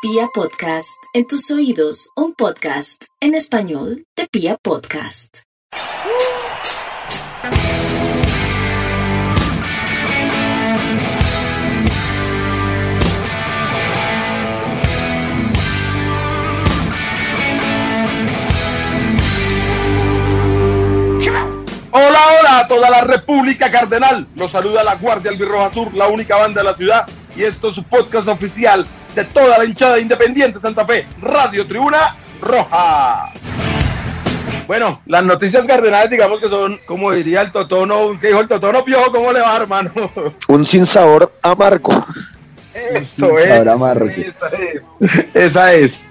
Pia Podcast, en tus oídos, un podcast en español de Pia Podcast. Hola, hola a toda la República Cardenal. Los saluda la Guardia Albirroja Sur, la única banda de la ciudad. Y esto es su podcast oficial de toda la hinchada independiente Santa Fe, Radio Tribuna Roja. Bueno, las noticias cardenales, digamos que son, como diría el Totono, un dijo el Totono Piojo, ¿cómo le va, hermano? Un sinsabor amargo. Eso Un es. sabor amargo. Esa es. Esa es.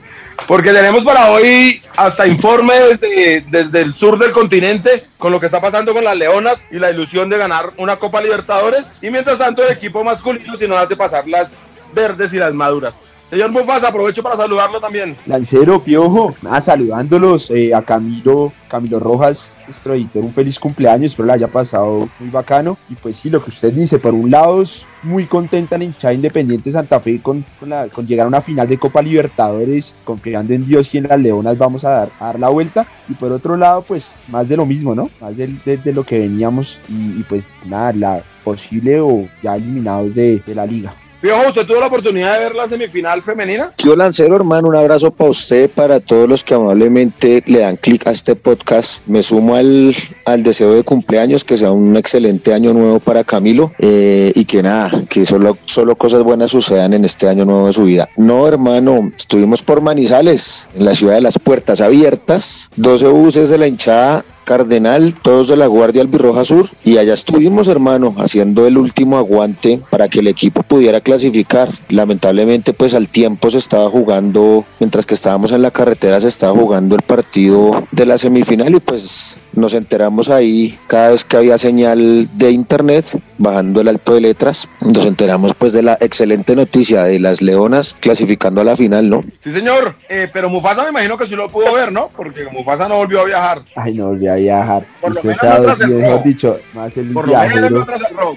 Porque tenemos para hoy hasta informe desde, desde el sur del continente con lo que está pasando con las Leonas y la ilusión de ganar una Copa Libertadores. Y mientras tanto el equipo masculino si nos hace pasar las verdes y las maduras. Señor Mufasa, aprovecho para saludarlo también. Lancero, Piojo, nada, saludándolos eh, a Camilo, Camilo Rojas, nuestro editor, un feliz cumpleaños, espero le haya pasado muy bacano. Y pues sí, lo que usted dice, por un lado, muy contenta en hinchada Independiente Santa Fe con, con, la- con llegar a una final de Copa Libertadores, confiando en Dios y en las Leonas vamos a dar, a dar la vuelta. Y por otro lado, pues más de lo mismo, ¿no? Más de, lo que veníamos y, pues nada, la posible o ya eliminados de la liga. Piojo, ¿usted tuvo la oportunidad de ver la semifinal femenina? Tío Lancero, hermano, un abrazo para usted, para todos los que amablemente le dan clic a este podcast. Me sumo al, al deseo de cumpleaños, que sea un excelente año nuevo para Camilo eh, y que nada, que solo, solo cosas buenas sucedan en este año nuevo de su vida. No, hermano, estuvimos por Manizales, en la ciudad de las puertas abiertas, 12 buses de la hinchada Cardenal, todos de la Guardia Albirroja Sur, y allá estuvimos, hermano, haciendo el último aguante para que el equipo pudiera clasificar. Lamentablemente, pues al tiempo se estaba jugando, mientras que estábamos en la carretera, se estaba jugando el partido de la semifinal y pues nos enteramos ahí cada vez que había señal de internet, bajando el alto de letras, nos enteramos pues de la excelente noticia de las Leonas clasificando a la final, ¿no? Sí, señor. Eh, pero Mufasa me imagino que sí lo pudo ver, ¿no? Porque Mufasa no volvió a viajar. Ay, no volví a viajar. Por lo Usted menos está, mejor rojo. dicho, más el Por lo menos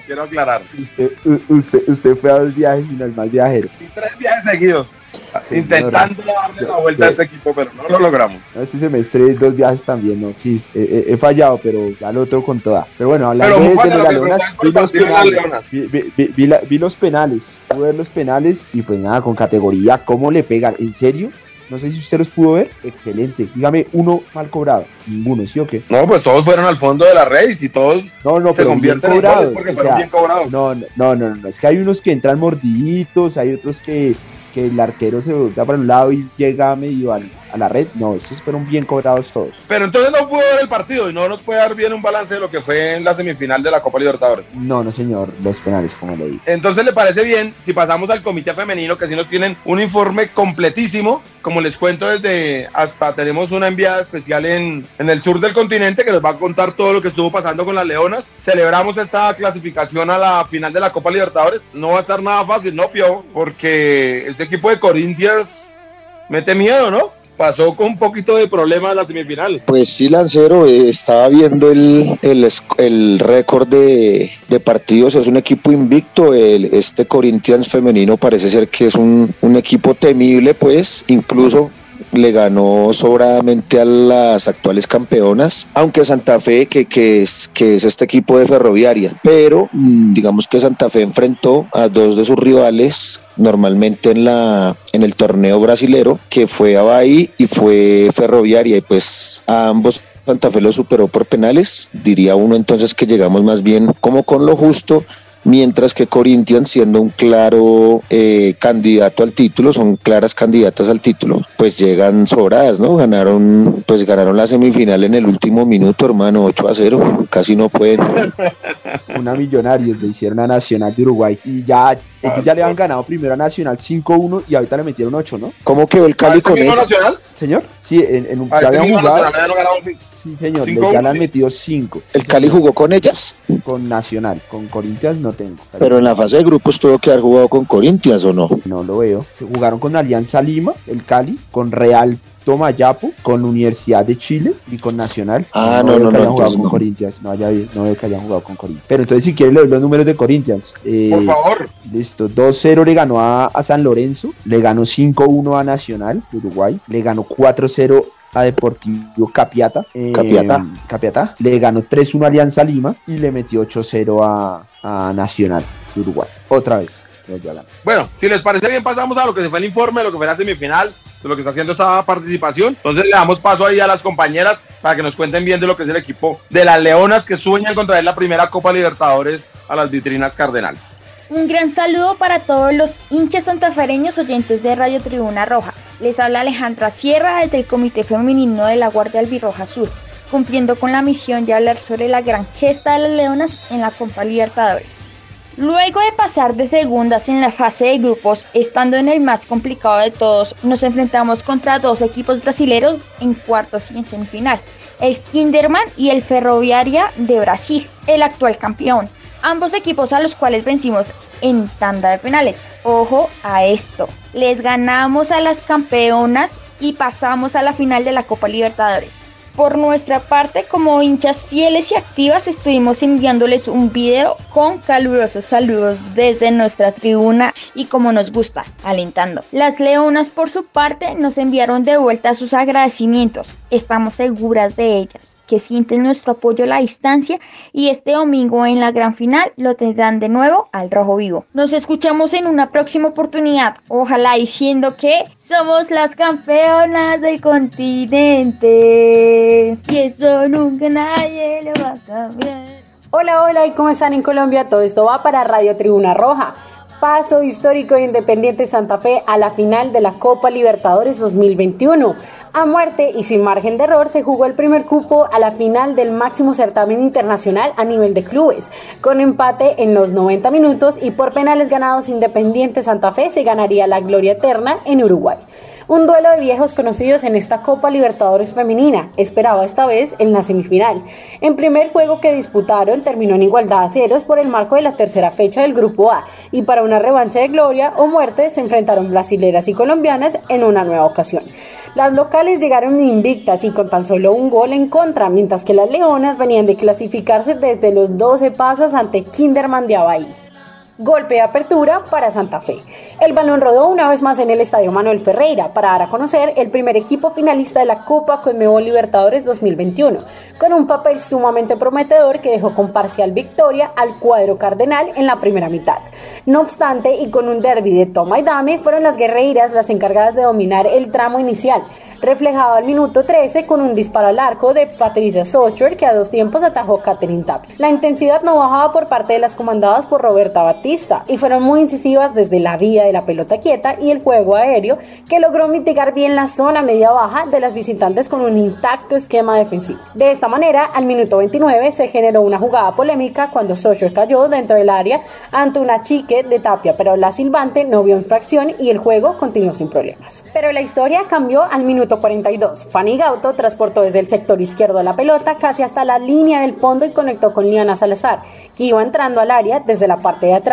quiero aclarar. Usted, usted, usted fue a dos viajes y no el más viajero. Y tres viajes seguidos. Intentando darle la vuelta a este equipo, pero no lo logramos. Este semestre dos viajes también, ¿no? Sí, he, he- fallado, pero ya lo otro con toda. Pero bueno, hablando Pero de, las leonas, vi los penales. Vi- vi- vi la- vi los penales, pude ver los penales y pues nada, con categoría, ¿cómo le pegan? ¿En serio? No sé si usted los pudo ver. Excelente. Dígame uno mal cobrado. Ninguno, ¿sí o qué? No, pues todos fueron al fondo de la red y todos No, no, se convierten en goles porque o fueron sea, bien cobrados. No, no, no, no, no, es que hay unos que entran mordiditos, hay otros que, que el arquero se da para un lado y llega medio al- a la red. No, estos fueron bien cobrados todos. Pero entonces no pudo ver el partido y no nos puede dar bien un balance de lo que fue en la semifinal de la Copa Libertadores. No, no, señor, los penales, como le dije. Entonces, ¿le parece bien si pasamos al comité femenino, que sí nos tienen un informe completísimo? Como les cuento, desde hasta tenemos una enviada especial en, en el sur del continente que nos va a contar todo lo que estuvo pasando con las Leonas. Celebramos esta clasificación a la final de la Copa Libertadores. No va a estar nada fácil, ¿no, Pio? Porque este equipo de Corintias mete miedo, ¿no? Pasó con un poquito de problema en la semifinal. Pues sí, Lancero, eh, estaba viendo el, el, el récord de, de partidos, es un equipo invicto, el, este Corinthians femenino parece ser que es un, un equipo temible, pues. Incluso le ganó sobradamente a las actuales campeonas, aunque Santa Fe, que, que, es, que es este equipo de ferroviaria, pero mm, digamos que Santa Fe enfrentó a dos de sus rivales normalmente en la en el torneo brasilero que fue a Bahí y fue Ferroviaria y pues a ambos Santa Fe lo superó por penales diría uno entonces que llegamos más bien como con lo justo mientras que Corinthians siendo un claro eh, candidato al título son claras candidatas al título pues llegan sobradas no ganaron pues ganaron la semifinal en el último minuto hermano 8 a 0 casi no pueden una Millonarios le hicieron a Nacional de Uruguay y ya ellos ya le han ganado primero a Nacional 5-1 y ahorita le metieron 8, ¿no? ¿Cómo quedó el ¿A Cali con ellos? Nacional? Señor, sí, en, en un ¿A ya este habían jugado, no sí señor, le- Cinco, ya le han sí. metido 5 ¿El Cali jugó con ellas? con Nacional, con Corinthians no, no tengo. Pero en la fase de grupos tuvo que haber jugado con Corinthians o no. No lo veo. Se jugaron con Alianza Lima, el Cali, con Real Tomayapo, con Universidad de Chile y con Nacional. Ah, no, no, veo que no, hayan jugado con no. Corinthians. No, ya vi- no veo que hayan jugado con Corinthians. Pero entonces, si quieres, le doy los números de Corinthians. Eh, Por favor. Listo, 2-0 le ganó a, a San Lorenzo, le ganó 5-1 a Nacional de Uruguay, le ganó 4-0 a Deportivo Capiata. eh, Capiatá. Capiatá. Le ganó 3-1 a Alianza Lima y le metió 8-0 a, a Nacional de Uruguay. Otra vez. Bueno, si les parece bien, pasamos a lo que se fue el informe, lo que fue la semifinal, de lo que está haciendo esta participación. Entonces le damos paso ahí a las compañeras para que nos cuenten bien de lo que es el equipo de las Leonas que sueñan con traer la primera Copa Libertadores a las vitrinas cardenales. Un gran saludo para todos los hinchas santafereños oyentes de Radio Tribuna Roja. Les habla Alejandra Sierra desde el Comité Femenino de la Guardia Albirroja Sur, cumpliendo con la misión de hablar sobre la gran gesta de las Leonas en la Copa Libertadores. Luego de pasar de segundas en la fase de grupos, estando en el más complicado de todos, nos enfrentamos contra dos equipos brasileños en cuartos y en semifinal, el Kinderman y el Ferroviaria de Brasil, el actual campeón. Ambos equipos a los cuales vencimos en tanda de penales. Ojo a esto. Les ganamos a las campeonas y pasamos a la final de la Copa Libertadores. Por nuestra parte, como hinchas fieles y activas, estuvimos enviándoles un video con calurosos saludos desde nuestra tribuna y como nos gusta, alentando. Las leonas, por su parte, nos enviaron de vuelta sus agradecimientos. Estamos seguras de ellas, que sienten nuestro apoyo a la distancia y este domingo en la gran final lo tendrán de nuevo al rojo vivo. Nos escuchamos en una próxima oportunidad, ojalá diciendo que somos las campeonas del continente y eso nunca nadie lo va a cambiar. Hola, hola, ¿y cómo están en Colombia? Todo esto va para Radio Tribuna Roja. Paso histórico de Independiente Santa Fe a la final de la Copa Libertadores 2021. A muerte y sin margen de error se jugó el primer cupo a la final del máximo certamen internacional a nivel de clubes. Con empate en los 90 minutos y por penales ganados Independiente Santa Fe se ganaría la gloria eterna en Uruguay. Un duelo de viejos conocidos en esta Copa Libertadores femenina, esperaba esta vez en la semifinal. En primer juego que disputaron terminó en igualdad a ceros por el marco de la tercera fecha del Grupo A y para una revancha de gloria o muerte se enfrentaron brasileras y colombianas en una nueva ocasión. Las locales llegaron invictas y con tan solo un gol en contra, mientras que las leonas venían de clasificarse desde los 12 pasos ante Kinderman de Abahí. Golpe de apertura para Santa Fe. El balón rodó una vez más en el Estadio Manuel Ferreira para dar a conocer el primer equipo finalista de la Copa Conmebol Libertadores 2021, con un papel sumamente prometedor que dejó con parcial victoria al cuadro cardenal en la primera mitad. No obstante, y con un derby de toma y dame, fueron las guerreiras las encargadas de dominar el tramo inicial, reflejado al minuto 13 con un disparo al arco de Patricia Socher que a dos tiempos atajó Catherine Tapia. La intensidad no bajaba por parte de las comandadas por Roberta Batista y fueron muy incisivas desde la vía de la pelota quieta y el juego aéreo que logró mitigar bien la zona media baja de las visitantes con un intacto esquema defensivo. De esta manera, al minuto 29 se generó una jugada polémica cuando Socher cayó dentro del área ante una chique de Tapia, pero la silbante no vio infracción y el juego continuó sin problemas. Pero la historia cambió al minuto 42. Fanny Gauto transportó desde el sector izquierdo la pelota casi hasta la línea del fondo y conectó con Liana Salazar, que iba entrando al área desde la parte de atrás,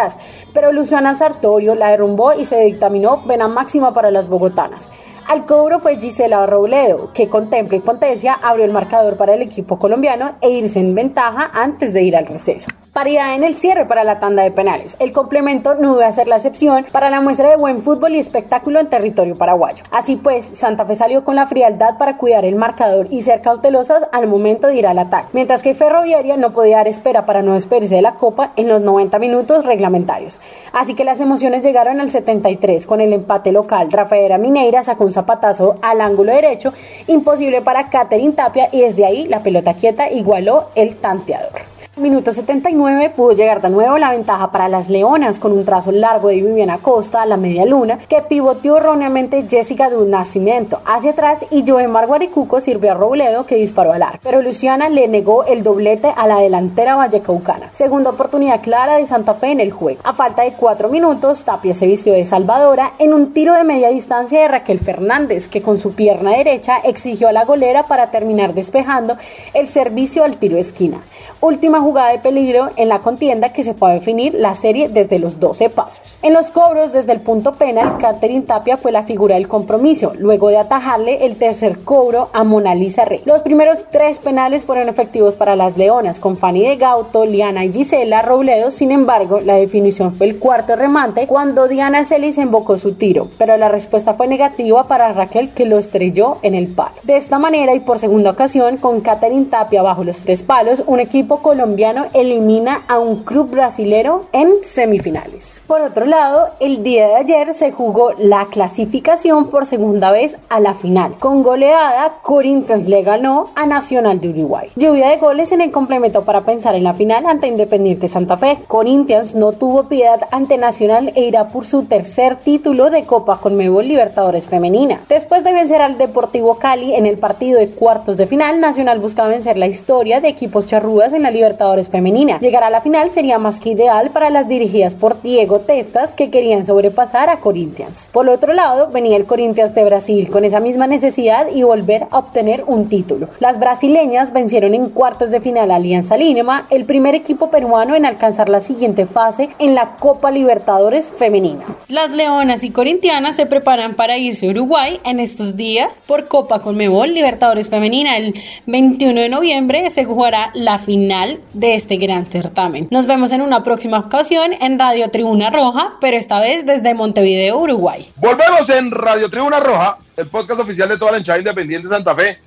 pero Luciana Sartorio la derrumbó y se dictaminó pena máxima para las bogotanas. Al cobro fue Gisela Robledo, que con temple y potencia abrió el marcador para el equipo colombiano e irse en ventaja antes de ir al receso. Paridad en el cierre para la tanda de penales. El complemento no debe ser la excepción para la muestra de buen fútbol y espectáculo en territorio paraguayo. Así pues, Santa Fe salió con la frialdad para cuidar el marcador y ser cautelosas al momento de ir al ataque, mientras que Ferroviaria no podía dar espera para no despedirse de la copa en los 90 minutos reglamentarios. Así que las emociones llegaron al 73 con el empate local. Rafaela Mineira sacó un zapatazo al ángulo derecho, imposible para Catherine Tapia y desde ahí la pelota quieta igualó el tanteador. Minuto 79 pudo llegar de nuevo la ventaja para las Leonas con un trazo largo de Viviana Costa a la media luna que pivoteó erróneamente Jessica de un nacimiento hacia atrás y Joemar Guaricuco sirvió a Robledo que disparó al arco. Pero Luciana le negó el doblete a la delantera vallecaucana. Segunda oportunidad clara de Santa Fe en el juego. A falta de cuatro minutos, Tapia se vistió de Salvadora en un tiro de media distancia de Raquel Fernández que con su pierna derecha exigió a la golera para terminar despejando el servicio al tiro esquina. Última jugada de peligro en la contienda que se puede definir la serie desde los 12 pasos. En los cobros desde el punto penal, Catherine Tapia fue la figura del compromiso, luego de atajarle el tercer cobro a Mona Lisa Rey. Los primeros tres penales fueron efectivos para las Leonas, con Fanny de Gauto, Liana y Gisela Robledo, sin embargo, la definición fue el cuarto remate cuando Diana Celis embocó su tiro, pero la respuesta fue negativa para Raquel que lo estrelló en el palo. De esta manera y por segunda ocasión, con Catherine Tapia bajo los tres palos, un equipo colombiano elimina a un club brasilero en semifinales. Por otro lado, el día de ayer se jugó la clasificación por segunda vez a la final. Con goleada, Corinthians le ganó a Nacional de Uruguay. Lluvia de goles en el complemento para pensar en la final ante Independiente Santa Fe. Corinthians no tuvo piedad ante Nacional e irá por su tercer título de Copa Conmebol Libertadores Femenina. Después de vencer al Deportivo Cali en el partido de cuartos de final, Nacional buscaba vencer la historia de equipos charrúas en la Libertadores Femenina. Llegar a la final sería más que ideal para las dirigidas por Diego Testas que querían sobrepasar a Corinthians. Por otro lado, venía el Corinthians de Brasil con esa misma necesidad y volver a obtener un título. Las brasileñas vencieron en cuartos de final a Alianza Lima, el primer equipo peruano en alcanzar la siguiente fase en la Copa Libertadores Femenina. Las leonas y corintianas se preparan para irse a Uruguay en estos días por Copa Conmebol Libertadores Femenina. El 21 de noviembre se jugará la final de este gran certamen. Nos vemos en una próxima ocasión en Radio Tribuna Roja, pero esta vez desde Montevideo, Uruguay. Volvemos en Radio Tribuna Roja, el podcast oficial de toda la hinchada independiente de Santa Fe.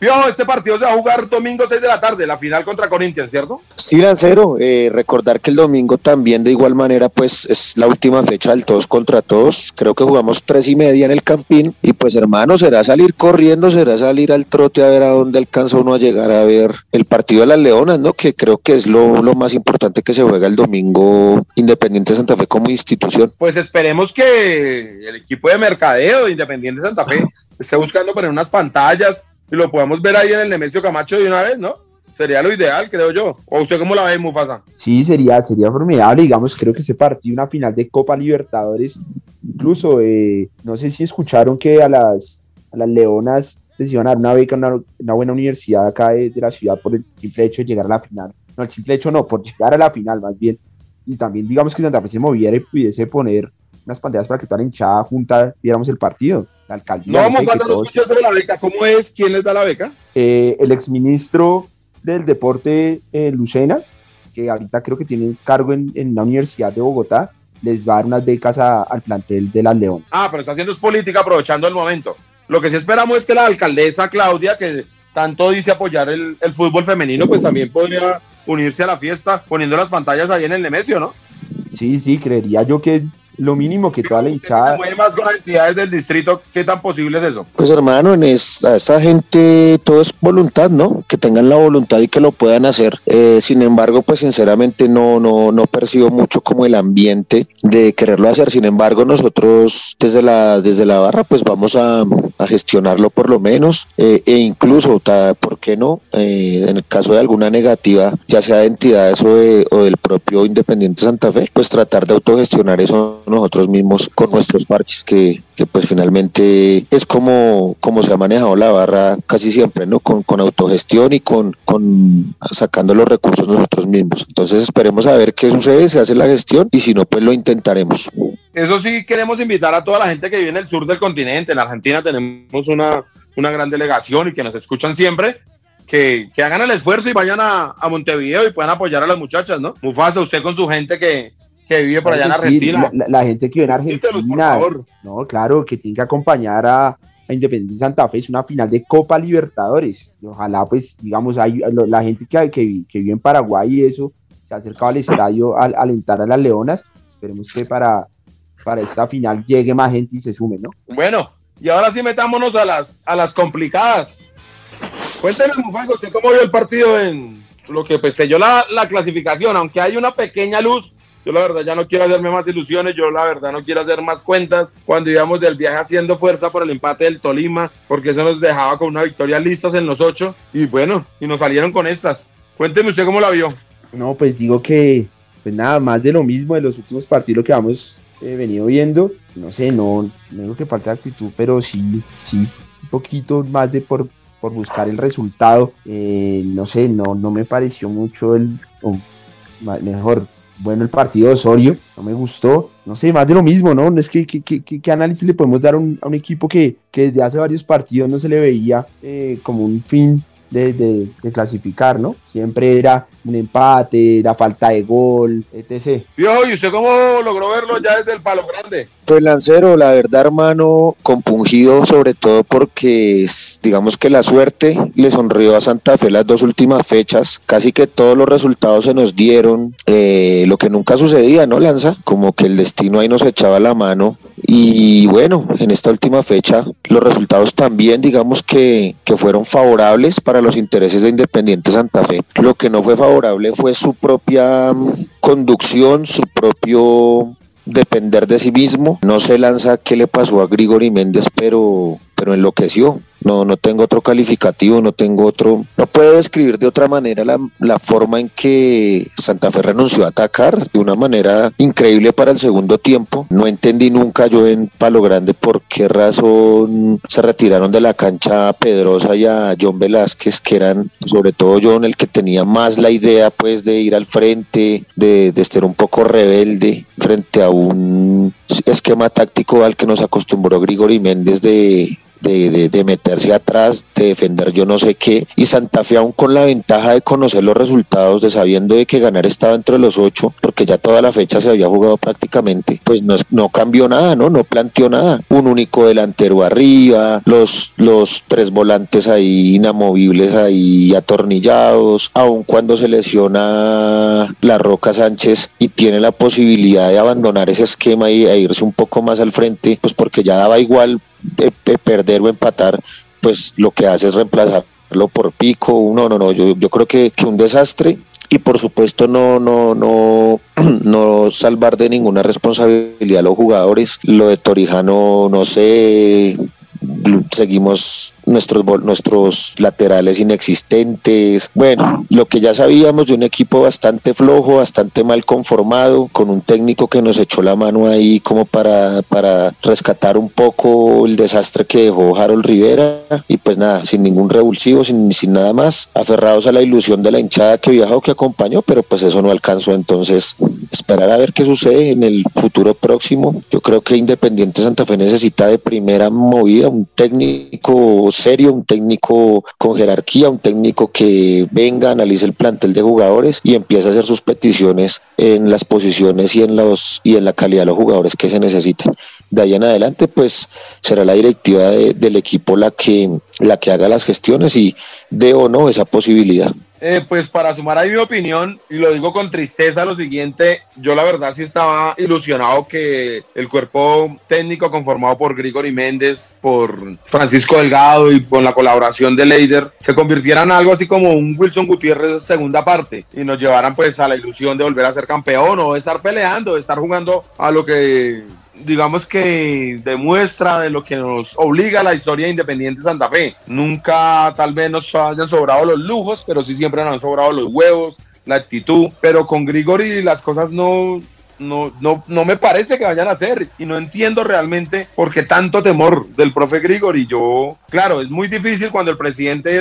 Vio, este partido se va a jugar domingo 6 de la tarde, la final contra Corinthians, ¿cierto? Sí, Lancero, eh, recordar que el domingo también de igual manera pues es la última fecha del todos contra todos, creo que jugamos tres y media en el Campín y pues hermano, será salir corriendo, será salir al trote a ver a dónde alcanza uno a llegar a ver el partido de las Leonas, ¿no? Que creo que es lo, lo más importante que se juega el domingo Independiente Santa Fe como institución. Pues esperemos que el equipo de mercadeo de Independiente Santa Fe esté buscando poner unas pantallas y lo podemos ver ahí en el Nemesio Camacho de una vez, ¿no? Sería lo ideal, creo yo. ¿O usted cómo la ve, Mufasa? Sí, sería, sería formidable. Digamos, creo que ese partido, una final de Copa Libertadores, incluso, eh, no sé si escucharon que a las, a las Leonas les iban a dar una beca en una, una, buena universidad acá de, de, la ciudad por el simple hecho de llegar a la final. No, el simple hecho no, por llegar a la final más bien. Y también, digamos, que Santa Fe se moviera y pudiese poner unas pantallas para que toda la hinchada junta viéramos el partido. La alcaldía. No, Mufasa, no escuchas sobre la beca. ¿Cómo es? ¿Quién les da la beca? Eh, el exministro del deporte, eh, Lucena, que ahorita creo que tiene cargo en, en, la Universidad de Bogotá, les va a dar unas becas a, al plantel de las León. Ah, pero está haciendo política aprovechando el momento. Lo que sí esperamos es que la alcaldesa Claudia, que tanto dice apoyar el, el fútbol femenino, pues también podría unirse a la fiesta poniendo las pantallas ahí en el Nemesio, ¿no? Sí, sí, creería yo que lo mínimo que toda la hinchada. Se más con las entidades del distrito, ¿qué tan posible es eso? Pues hermano, en esta, esta gente todo es voluntad, ¿no? Que tengan la voluntad y que lo puedan hacer. Eh, sin embargo, pues sinceramente no, no, no percibo mucho como el ambiente de quererlo hacer. Sin embargo, nosotros desde la, desde la barra, pues vamos a, a gestionarlo por lo menos. Eh, e incluso, ¿por qué no? Eh, en el caso de alguna negativa, ya sea de entidades o, de, o del propio Independiente Santa Fe, pues tratar de autogestionar eso nosotros mismos con nuestros parches que, que, pues finalmente es como, como se ha manejado la barra casi siempre, ¿no? Con, con autogestión y con, con sacando los recursos nosotros mismos. Entonces esperemos a ver qué sucede, se hace la gestión y si no, pues lo intentaremos. Eso sí, queremos invitar a toda la gente que vive en el sur del continente. En Argentina tenemos una, una gran delegación y que nos escuchan siempre. Que, que, hagan el esfuerzo y vayan a, a, Montevideo y puedan apoyar a las muchachas, ¿no? Mufasa, usted con su gente que, que vive por allá en Argentina. Sí, la, la, gente que vive en Argentina. No, claro, que tiene que acompañar a, a Independiente Santa Fe. Es una final de Copa Libertadores. Y ojalá, pues, digamos, hay, la gente que, que, que, vive en Paraguay y eso se ha acercado al estadio a, a alentar a las Leonas. Esperemos que para, para esta final llegue más gente y se sume, ¿no? Bueno, y ahora sí metámonos a las, a las complicadas. Cuénteme, ¿usted cómo vio el partido en lo que pues selló la, la clasificación? Aunque hay una pequeña luz yo la verdad ya no quiero hacerme más ilusiones, yo la verdad no quiero hacer más cuentas. Cuando íbamos del viaje haciendo fuerza por el empate del Tolima, porque eso nos dejaba con una victoria listas en los ocho. Y bueno, y nos salieron con estas. Cuénteme usted cómo la vio. No, pues digo que, pues nada, más de lo mismo de los últimos partidos que hemos eh, venido viendo. No sé, no, no digo que falta actitud, pero sí, sí, un poquito más de por por buscar el resultado. Eh, no sé, no, no me pareció mucho el, mejor, bueno el partido de Osorio, no me gustó, no sé, más de lo mismo, ¿no? Es que, ¿qué análisis le podemos dar a un, equipo que, desde hace varios partidos no se le veía eh, como un fin de, de, clasificar, ¿no? Siempre era un empate, la falta de gol, etc. Viejo, ¿y usted cómo logró verlo ya desde el palo grande? Pues Lancero, la verdad, hermano, compungido sobre todo porque digamos que la suerte le sonrió a Santa Fe las dos últimas fechas. Casi que todos los resultados se nos dieron, eh, lo que nunca sucedía, ¿no, Lanza? Como que el destino ahí nos echaba la mano. Y bueno, en esta última fecha los resultados también, digamos que, que fueron favorables para los intereses de Independiente Santa Fe. Lo que no fue favorable fue su propia mm, conducción, su propio depender de sí mismo. No se lanza qué le pasó a Grigori Méndez, pero, pero enloqueció. No, no tengo otro calificativo, no tengo otro. No puedo describir de otra manera la, la, forma en que Santa Fe renunció a atacar de una manera increíble para el segundo tiempo. No entendí nunca yo en Palo Grande por qué razón se retiraron de la cancha Pedrosa y a John Velázquez, que eran sobre todo John el que tenía más la idea pues de ir al frente, de, de estar un poco rebelde frente a un esquema táctico al que nos acostumbró Grigori Méndez de de, de, meterse atrás, de defender yo no sé qué, y Santa Fe aún con la ventaja de conocer los resultados, de sabiendo de que ganar estaba entre los ocho, porque ya toda la fecha se había jugado prácticamente, pues no, no cambió nada, ¿no? No planteó nada. Un único delantero arriba, los, los tres volantes ahí inamovibles ahí atornillados, aun cuando se lesiona la Roca Sánchez y tiene la posibilidad de abandonar ese esquema y, e irse un poco más al frente, pues porque ya daba igual de, perder o empatar, pues lo que hace es reemplazarlo por pico. No, no, no, yo, yo creo que, que un desastre y por supuesto no no no no salvar de ninguna responsabilidad a los jugadores lo de Torijano no sé seguimos nuestros, nuestros laterales inexistentes. Bueno, lo que ya sabíamos de un equipo bastante flojo, bastante mal conformado, con un técnico que nos echó la mano ahí como para, para rescatar un poco el desastre que dejó Harold Rivera. Y pues nada, sin ningún revulsivo, sin, sin nada más, aferrados a la ilusión de la hinchada que viajó, que acompañó, pero pues eso no alcanzó. Entonces, esperar a ver qué sucede en el futuro próximo. Yo creo que Independiente Santa Fe necesita de primera movida un técnico serio, un técnico con jerarquía, un técnico que venga, analice el plantel de jugadores y empiece a hacer sus peticiones en las posiciones y en los y en la calidad de los jugadores que se necesitan. De ahí en adelante, pues será la directiva del equipo la que la que haga las gestiones y dé o no esa posibilidad. Eh, pues para sumar ahí mi opinión, y lo digo con tristeza, lo siguiente, yo la verdad sí estaba ilusionado que el cuerpo técnico conformado por Grigori Méndez, por Francisco Delgado y con la colaboración de Leider, se convirtiera en algo así como un Wilson Gutiérrez segunda parte y nos llevaran pues a la ilusión de volver a ser campeón o de estar peleando, de estar jugando a lo que digamos que demuestra de lo que nos obliga la historia de Independiente Santa Fe. Nunca tal vez nos hayan sobrado los lujos, pero sí siempre nos han sobrado los huevos, la actitud. Pero con Grigori las cosas no, no, no, no me parece que vayan a ser y no entiendo realmente por qué tanto temor del profe Grigori. Yo, claro, es muy difícil cuando el presidente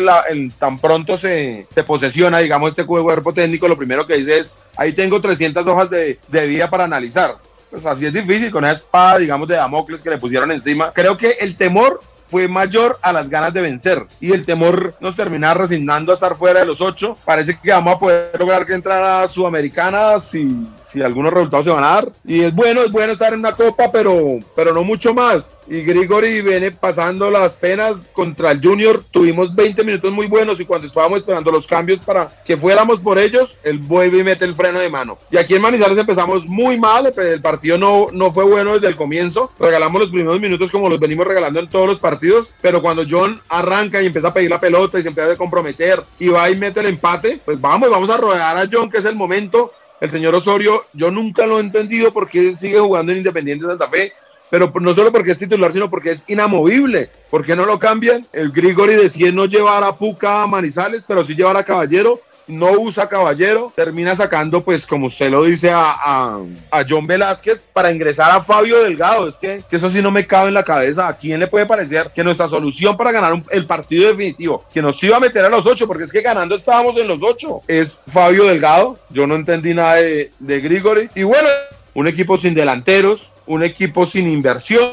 tan pronto se, se, posesiona, digamos, este cuerpo técnico, lo primero que dice es, ahí tengo 300 hojas de, de vida para analizar pues así es difícil con esa espada, digamos, de Damocles que le pusieron encima. Creo que el temor fue mayor a las ganas de vencer y el temor nos termina resignando a estar fuera de los ocho. Parece que vamos a poder lograr que entrara Sudamericana si, si algunos resultados se van a dar. Y es bueno, es bueno estar en una copa, pero, pero no mucho más. Y Grigori viene pasando las penas contra el Junior. Tuvimos 20 minutos muy buenos y cuando estábamos esperando los cambios para que fuéramos por ellos, el vuelve y mete el freno de mano. Y aquí en Manizales empezamos muy mal. El partido no, no fue bueno desde el comienzo. Regalamos los primeros minutos como los venimos regalando en todos los partidos. Pero cuando John arranca y empieza a pedir la pelota y se empieza a comprometer y va y mete el empate, pues vamos, vamos a rodear a John, que es el momento el señor Osorio, yo nunca lo he entendido porque sigue jugando en Independiente Santa Fe, pero no solo porque es titular, sino porque es inamovible. ¿Por qué no lo cambian? El Grigori decide no llevar a Puca a Manizales, pero sí llevar a Caballero no usa Caballero, termina sacando, pues como usted lo dice, a, a, John Velázquez para ingresar a Fabio Delgado. Es que, eso sí no me cabe en la cabeza. ¿A quién le puede parecer que nuestra solución para ganar el partido definitivo, que nos iba a meter a los ocho, porque es que ganando estábamos en los ocho, es Fabio Delgado? Yo no entendí nada de, de Grigori. Y bueno, un equipo sin delanteros, un equipo sin inversión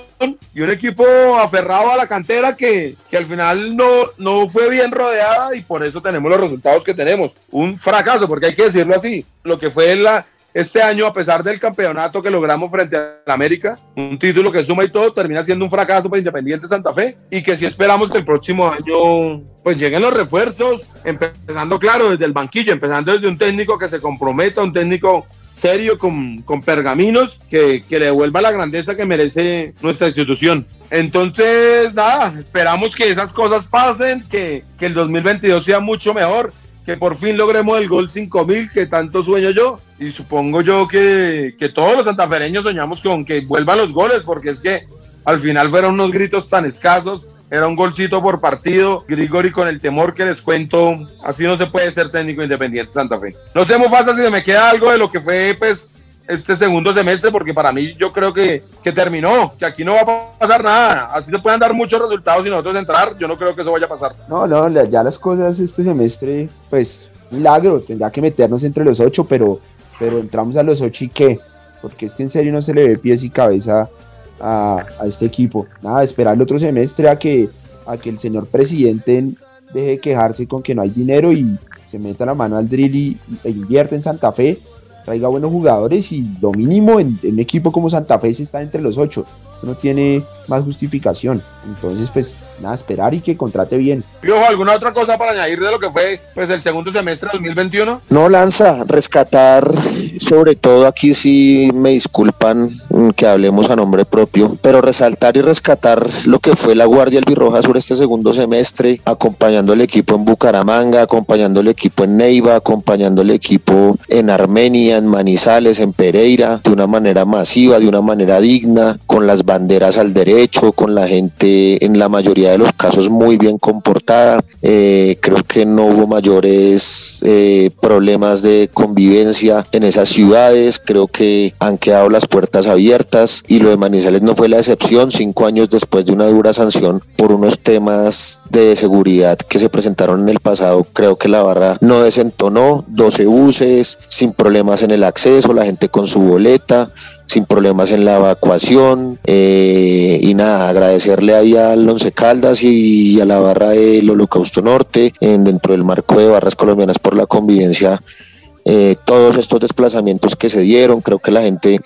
y un equipo aferrado a la cantera que, que, al final no, no fue bien rodeada y por eso tenemos los resultados que tenemos. Un fracaso, porque hay que decirlo así, lo que fue la, este año, a pesar del campeonato que logramos frente a América, un título que suma y todo, termina siendo un fracaso para Independiente Santa Fe y que si esperamos que el próximo año pues lleguen los refuerzos, empezando claro desde el banquillo, empezando desde un técnico que se comprometa, un técnico serio, con, con pergaminos, que, que, le devuelva la grandeza que merece nuestra institución. Entonces, nada, esperamos que esas cosas pasen, que, que el 2022 sea mucho mejor, que por fin logremos el gol 5000 que tanto sueño yo. Y supongo yo que, que todos los santafereños soñamos con que vuelvan los goles, porque es que al final fueron unos gritos tan escasos era un golcito por partido. Grigori con el temor que les cuento. Así no se puede ser técnico independiente Santa Fe. No sé, Mufasa, si me queda algo de lo que fue, pues, este segundo semestre, porque para mí yo creo que, que terminó, que aquí no va a pasar nada. Así se pueden dar muchos resultados y nosotros entrar. Yo no creo que eso vaya a pasar. No, no, ya las cosas este semestre, pues, milagro. Tendría que meternos entre los ocho, pero, pero entramos a los ocho y qué. Porque es que en serio no se le ve pies y cabeza a, este equipo. Nada, esperar el otro semestre a que, a que el señor presidente deje de quejarse con que no hay dinero y se meta la mano al drill y, e invierte en Santa Fe, traiga buenos jugadores y lo mínimo en, en un equipo como Santa Fe se está entre los ocho. Eso no tiene más justificación. Entonces, pues nada, esperar y que contrate bien. Piojo, ¿alguna otra cosa para añadir de lo que fue pues el segundo semestre de 2021? No, Lanza, rescatar, sobre todo aquí sí me disculpan que hablemos a nombre propio, pero resaltar y rescatar lo que fue la Guardia Albirroja sobre este segundo semestre, acompañando al equipo en Bucaramanga, acompañando al equipo en Neiva, acompañando al equipo en Armenia, en Manizales, en Pereira, de una manera masiva, de una manera digna, con las banderas al derecho, con la gente en la mayoría de los casos muy bien comportada. Eh, creo que no hubo mayores eh, problemas de convivencia en esas ciudades. Creo que han quedado las puertas abiertas y lo de Manizales no fue la excepción. Cinco años después de una dura sanción por unos temas de seguridad que se presentaron en el pasado, creo que la barra no desentonó. 12 buses, sin problemas en el acceso, la gente con su boleta sin problemas en la evacuación eh, y nada, agradecerle ahí al Once Caldas y a la barra del Holocausto Norte en, dentro del marco de barras colombianas por la convivencia eh, todos estos desplazamientos que se dieron, creo que la gente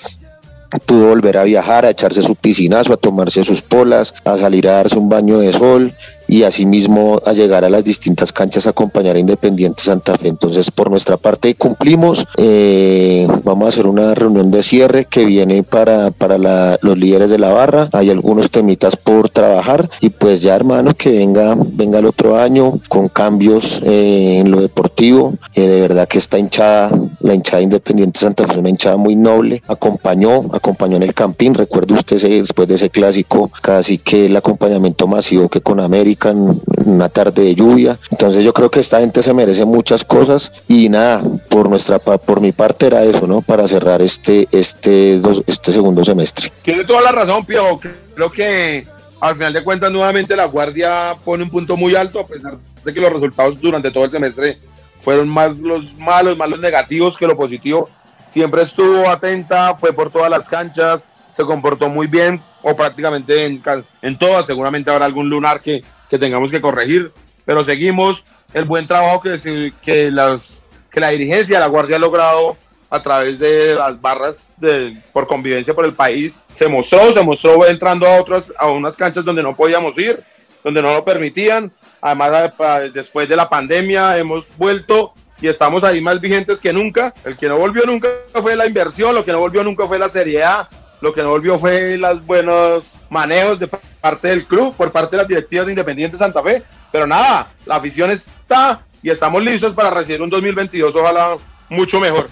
pudo volver a viajar, a echarse su piscinazo, a tomarse sus polas, a salir a darse un baño de sol y asimismo a llegar a las distintas canchas a acompañar a Independiente Santa Fe. Entonces, por nuestra parte cumplimos. Eh, vamos a hacer una reunión de cierre que viene para, para los líderes de la barra. Hay algunos temitas por trabajar y pues ya hermano que venga, venga el otro año con cambios eh, en lo deportivo. De verdad que esta hinchada, la hinchada Independiente Santa Fe es una hinchada muy noble. Acompañó, acompañó en el campín. Recuerde usted después de ese clásico, casi que el acompañamiento masivo que con América en una tarde de lluvia. Entonces yo creo que esta gente se merece muchas cosas y nada, por nuestra por mi parte era eso, ¿no? Para cerrar este este este segundo semestre. Tiene toda la razón, Pio. Creo que al final de cuentas nuevamente la Guardia pone un punto muy alto a pesar de que los resultados durante todo el semestre fueron más los malos, más los negativos que lo positivo. Siempre estuvo atenta, fue por todas las canchas, se comportó muy bien o prácticamente en, en todas. Seguramente habrá algún lunar que, que tengamos que corregir, pero seguimos el buen trabajo que, que, las, que la dirigencia la Guardia ha logrado a través de las barras de, por convivencia por el país. Se mostró, se mostró entrando a otras, a unas canchas donde no podíamos ir, donde no lo permitían. Además, después de la pandemia hemos vuelto y estamos ahí más vigentes que nunca. El que no volvió nunca fue la inversión, lo que no volvió nunca fue la seriedad, lo que no volvió fue los buenos manejos de parte del club, por parte de las directivas de Independiente Santa Fe. Pero nada, la afición está y estamos listos para recibir un 2022, ojalá mucho mejor.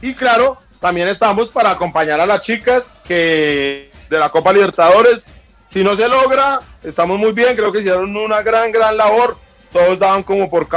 Y claro, también estamos para acompañar a las chicas que de la Copa Libertadores. Si no se logra, estamos muy bien, creo que hicieron una gran, gran labor. Todos daban como por,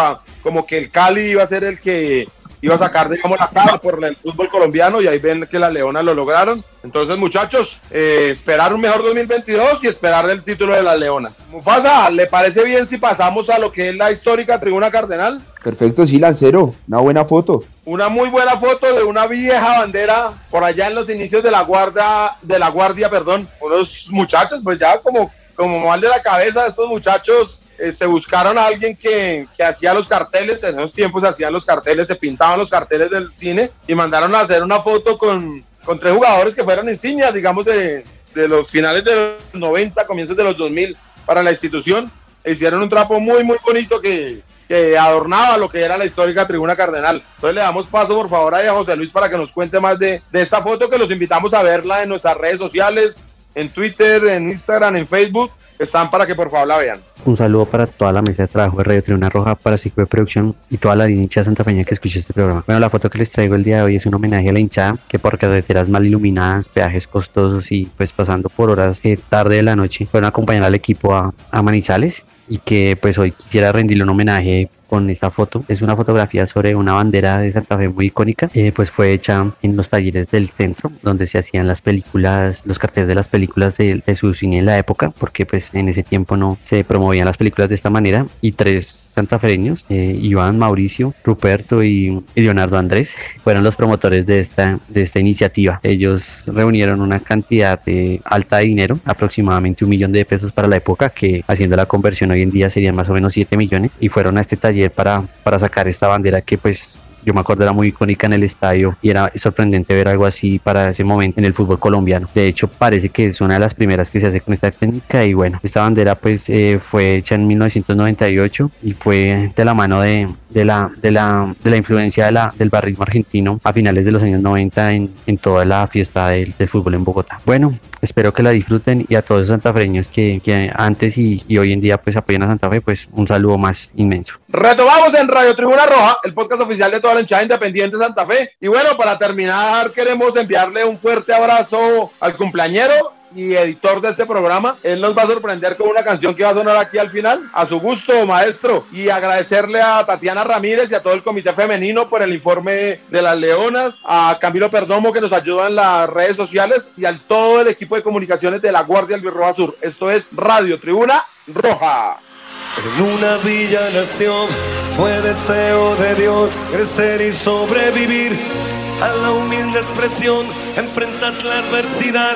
como que el Cali iba a ser el que iba a sacar, digamos, la cara por el fútbol colombiano y ahí ven que las Leonas lo lograron. Entonces, muchachos, eh, esperar un mejor 2022 y esperar el título de las Leonas. Mufasa, ¿le parece bien si pasamos a lo que es la histórica tribuna cardenal? Perfecto, sí, Lancero, una buena foto. Una muy buena foto de una vieja bandera por allá en los inicios de la guardia, de la guardia, perdón, unos muchachos, pues ya como, como mal de la cabeza, estos muchachos eh, se buscaron a alguien que, que, hacía los carteles, en esos tiempos hacían los carteles, se pintaban los carteles del cine y mandaron a hacer una foto con, con tres jugadores que fueron insignias, digamos, de, de, los finales de los 90, comienzos de los 2000 para la institución. E hicieron un trapo muy, muy bonito que, que adornaba lo que era la histórica tribuna cardenal. Entonces le damos paso, por favor, a José Luis para que nos cuente más de, de esta foto que los invitamos a verla en nuestras redes sociales, en Twitter, en Instagram, en Facebook están para que por favor la vean. Un saludo para toda la mesa de trabajo de Radio Tribuna Roja, para Ciclo de Producción y toda la hinchada santafeña que escucha este programa. Bueno, la foto que les traigo el día de hoy es un homenaje a la hinchada que por carreteras mal iluminadas, peajes costosos y pues pasando por horas de tarde de la noche fueron a acompañar al equipo a, a Manizales y que pues hoy quisiera rendirle un homenaje con esta foto. Es una fotografía sobre una bandera de Santa Fe muy icónica. Eh, pues fue hecha en los talleres del centro, donde se hacían las películas, los carteles de las películas de, de, su cine en la época, porque pues en ese tiempo no se promovían las películas de esta manera. Y tres santafereños, eh, Iván, Mauricio, Ruperto y, y, Leonardo Andrés, fueron los promotores de esta, de esta iniciativa. Ellos reunieron una cantidad de alta de dinero, aproximadamente un millón de pesos para la época, que haciendo la conversión hoy en día serían más o menos 7 millones, y fueron a este taller para, para sacar esta bandera que pues yo me acuerdo era muy icónica en el estadio y era sorprendente ver algo así para ese momento en el fútbol colombiano. De hecho, parece que es una de las primeras que se hace con esta técnica y bueno, esta bandera pues eh, fue hecha en 1998 y fue de la mano de, de, la, de, la, de la influencia de la, del barrismo argentino a finales de los años 90 en, en toda la fiesta del, del, fútbol en Bogotá. Bueno, espero que la disfruten y a todos los santafreños que, que antes y, y, hoy en día pues apoyan a Santa Fe, pues un saludo más inmenso. Retomamos en Radio Tribuna Roja, el podcast oficial de toda la hinchada independiente Santa Fe. Y bueno, para terminar, queremos enviarle un fuerte abrazo al cumpleañero y editor de este programa. Él nos va a sorprender con una canción que va a sonar aquí al final. A su gusto, maestro. Y agradecerle a Tatiana Ramírez y a todo el comité femenino por el informe de las Leonas, a Camilo Perdomo que nos ayuda en las redes sociales y al todo el equipo de comunicaciones de la Guardia Albirroja Sur. Esto es Radio Tribuna Roja. En una villa nación fue deseo de Dios crecer y sobrevivir a la humilde expresión, enfrentar la adversidad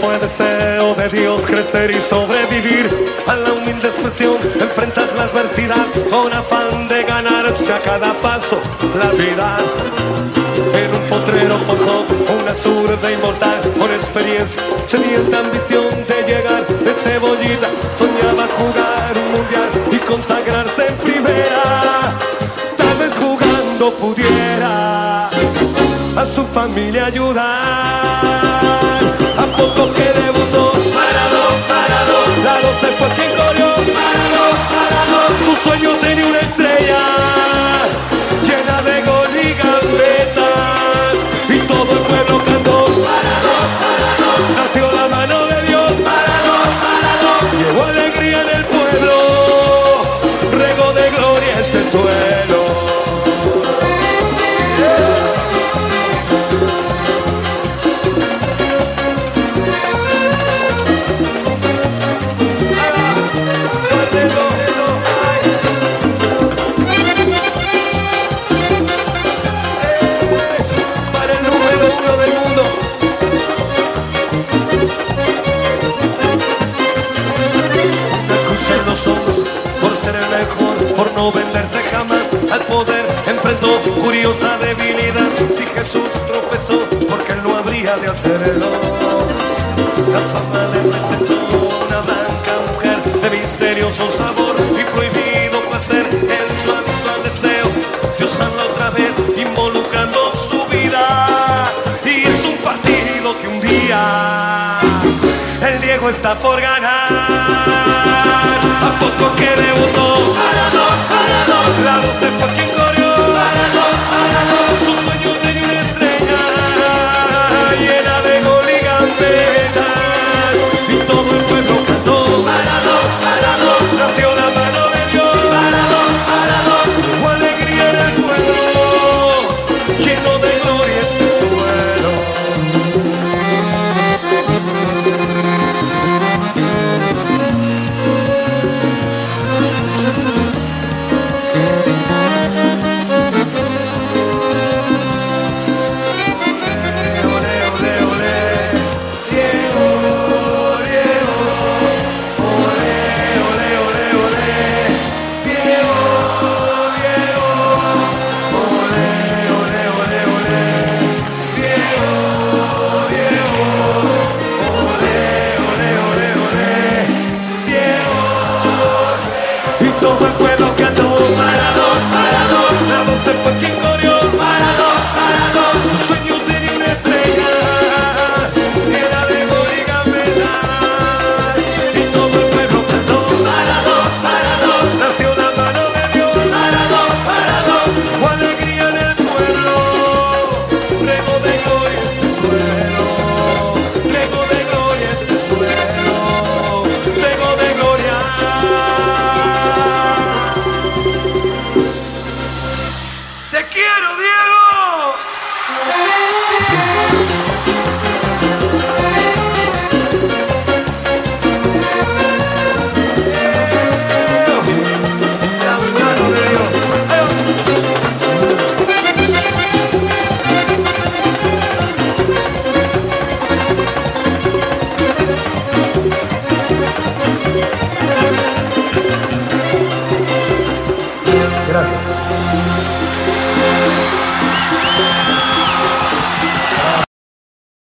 Fue deseo de Dios crecer y sobrevivir a la humilde expresión, enfrentar la adversidad con afán de ganarse a cada paso la vida. Experiencia, sedienta ambición de llegar de cebollita, soñaba jugar un mundial y consagrarse en primera. Tal vez jugando pudiera a su familia ayudar Diego está